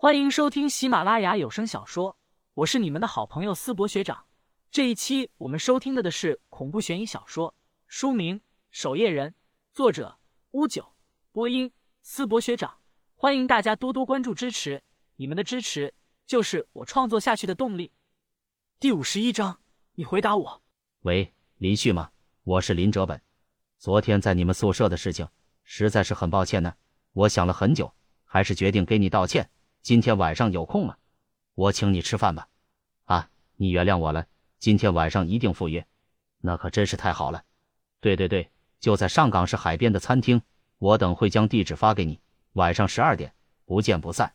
欢迎收听喜马拉雅有声小说，我是你们的好朋友思博学长。这一期我们收听的的是恐怖悬疑小说，书名《守夜人》，作者乌九，播音思博学长。欢迎大家多多关注支持，你们的支持就是我创作下去的动力。第五十一章，你回答我。喂，林旭吗？我是林哲本。昨天在你们宿舍的事情，实在是很抱歉呢。我想了很久，还是决定给你道歉。今天晚上有空吗？我请你吃饭吧。啊，你原谅我了。今天晚上一定赴约，那可真是太好了。对对对，就在上港市海边的餐厅。我等会将地址发给你。晚上十二点，不见不散。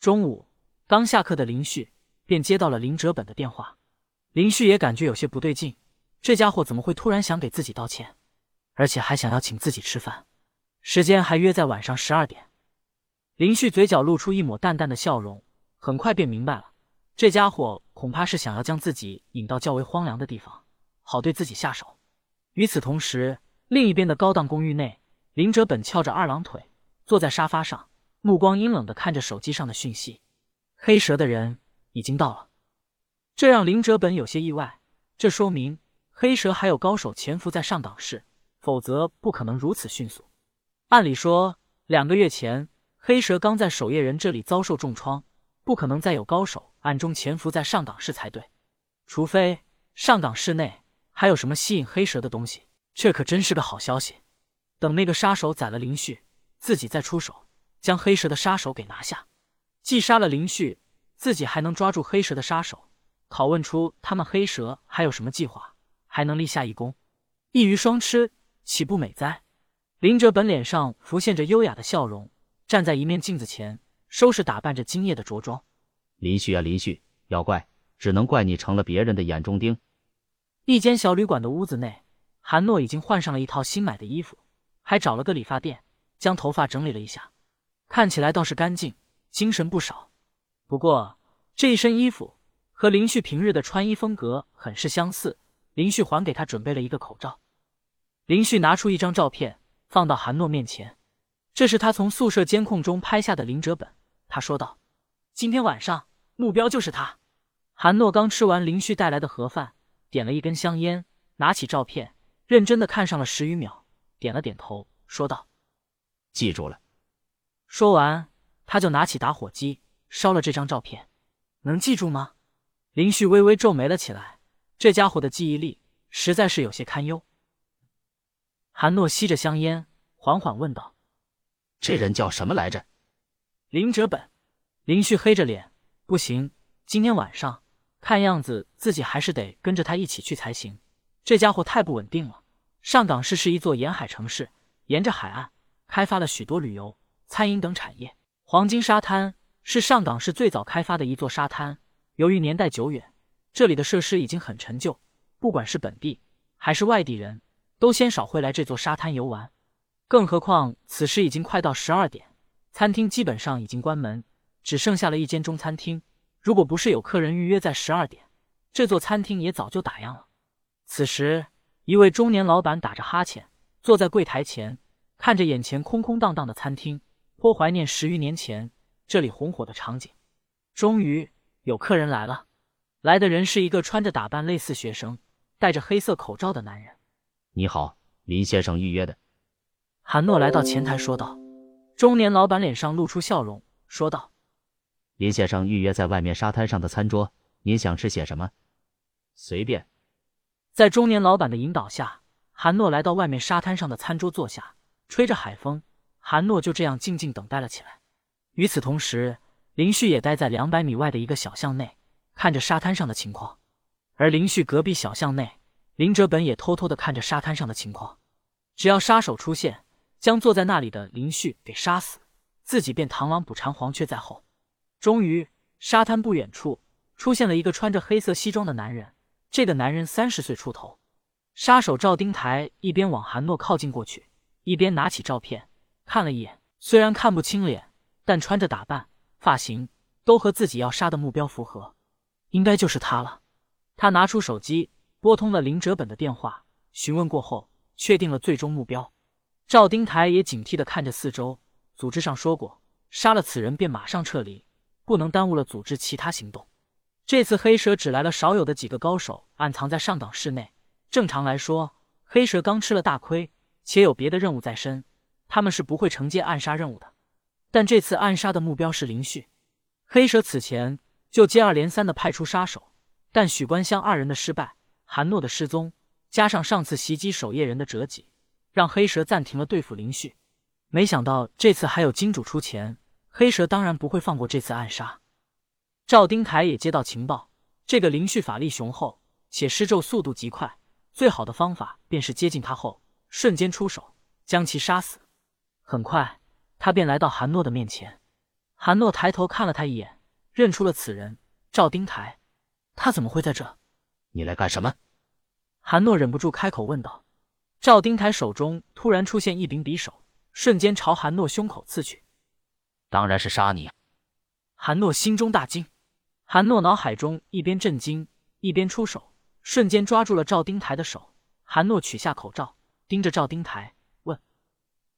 中午刚下课的林旭便接到了林哲本的电话。林旭也感觉有些不对劲，这家伙怎么会突然想给自己道歉，而且还想要请自己吃饭？时间还约在晚上十二点，林旭嘴角露出一抹淡淡的笑容，很快便明白了，这家伙恐怕是想要将自己引到较为荒凉的地方，好对自己下手。与此同时，另一边的高档公寓内，林哲本翘着二郎腿坐在沙发上，目光阴冷的看着手机上的讯息。黑蛇的人已经到了，这让林哲本有些意外，这说明黑蛇还有高手潜伏在上港市，否则不可能如此迅速。按理说，两个月前黑蛇刚在守夜人这里遭受重创，不可能再有高手暗中潜伏在上港市才对。除非上港市内还有什么吸引黑蛇的东西，这可真是个好消息。等那个杀手宰了林旭，自己再出手将黑蛇的杀手给拿下。既杀了林旭，自己还能抓住黑蛇的杀手，拷问出他们黑蛇还有什么计划，还能立下一功，一鱼双吃，岂不美哉？林哲本脸上浮现着优雅的笑容，站在一面镜子前，收拾打扮着今夜的着装。林旭啊，林旭，要怪只能怪你成了别人的眼中钉。一间小旅馆的屋子内，韩诺已经换上了一套新买的衣服，还找了个理发店，将头发整理了一下，看起来倒是干净，精神不少。不过这一身衣服和林旭平日的穿衣风格很是相似。林旭还给他准备了一个口罩。林旭拿出一张照片。放到韩诺面前，这是他从宿舍监控中拍下的林哲本。他说道：“今天晚上目标就是他。”韩诺刚吃完林旭带来的盒饭，点了一根香烟，拿起照片，认真的看上了十余秒，点了点头，说道：“记住了。”说完，他就拿起打火机烧了这张照片。能记住吗？林旭微微皱眉了起来，这家伙的记忆力实在是有些堪忧。韩诺吸着香烟，缓缓问道：“这人叫什么来着？”林哲本。林旭黑着脸：“不行，今天晚上看样子自己还是得跟着他一起去才行。这家伙太不稳定了。上港市是一座沿海城市，沿着海岸开发了许多旅游、餐饮等产业。黄金沙滩是上港市最早开发的一座沙滩，由于年代久远，这里的设施已经很陈旧，不管是本地还是外地人。”都鲜少会来这座沙滩游玩，更何况此时已经快到十二点，餐厅基本上已经关门，只剩下了一间中餐厅。如果不是有客人预约在十二点，这座餐厅也早就打烊了。此时，一位中年老板打着哈欠，坐在柜台前，看着眼前空空荡荡的餐厅，颇怀念十余年前这里红火的场景。终于有客人来了，来的人是一个穿着打扮类似学生、戴着黑色口罩的男人。你好，林先生预约的。韩诺来到前台说道。中年老板脸上露出笑容，说道：“林先生预约在外面沙滩上的餐桌，您想吃些什么？随便。”在中年老板的引导下，韩诺来到外面沙滩上的餐桌坐下，吹着海风，韩诺就这样静静等待了起来。与此同时，林旭也待在两百米外的一个小巷内，看着沙滩上的情况。而林旭隔壁小巷内。林哲本也偷偷的看着沙滩上的情况，只要杀手出现，将坐在那里的林旭给杀死，自己便螳螂捕蝉，黄雀在后。终于，沙滩不远处出现了一个穿着黑色西装的男人，这个男人三十岁出头。杀手赵丁台一边往韩诺靠近过去，一边拿起照片看了一眼，虽然看不清脸，但穿着打扮、发型都和自己要杀的目标符合，应该就是他了。他拿出手机。拨通了林哲本的电话，询问过后，确定了最终目标。赵丁台也警惕的看着四周，组织上说过，杀了此人便马上撤离，不能耽误了组织其他行动。这次黑蛇只来了少有的几个高手，暗藏在上党室内。正常来说，黑蛇刚吃了大亏，且有别的任务在身，他们是不会承接暗杀任务的。但这次暗杀的目标是林旭。黑蛇此前就接二连三的派出杀手，但许关香二人的失败，韩诺的失踪，加上上次袭击守夜人的折戟，让黑蛇暂停了对付林旭。没想到这次还有金主出钱，黑蛇当然不会放过这次暗杀。赵丁台也接到情报，这个林旭法力雄厚，且施咒速度极快。最好的方法便是接近他后，瞬间出手将其杀死。很快，他便来到韩诺的面前。韩诺抬头看了他一眼，认出了此人赵丁台。他怎么会在这？你来干什么？韩诺忍不住开口问道。赵丁台手中突然出现一柄匕首，瞬间朝韩诺胸口刺去。当然是杀你！韩诺心中大惊。韩诺脑海中一边震惊，一边出手。瞬间抓住了赵丁台的手，韩诺取下口罩，盯着赵丁台问：“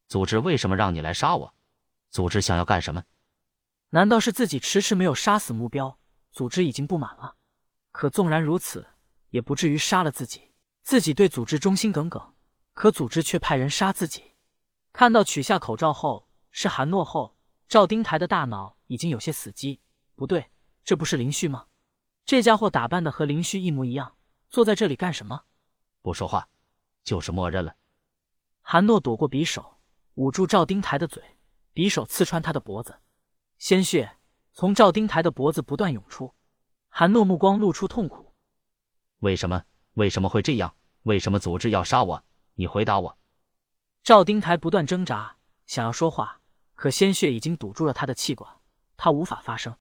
组织为什么让你来杀我？组织想要干什么？难道是自己迟迟没有杀死目标，组织已经不满了？可纵然如此，也不至于杀了自己。自己对组织忠心耿耿，可组织却派人杀自己。”看到取下口罩后是韩诺后，赵丁台的大脑已经有些死机。不对，这不是林旭吗？这家伙打扮的和林旭一模一样。坐在这里干什么？不说话，就是默认了。韩诺躲过匕首，捂住赵丁台的嘴，匕首刺穿他的脖子，鲜血从赵丁台的脖子不断涌出。韩诺目光露出痛苦。为什么？为什么会这样？为什么组织要杀我？你回答我。赵丁台不断挣扎，想要说话，可鲜血已经堵住了他的气管，他无法发声。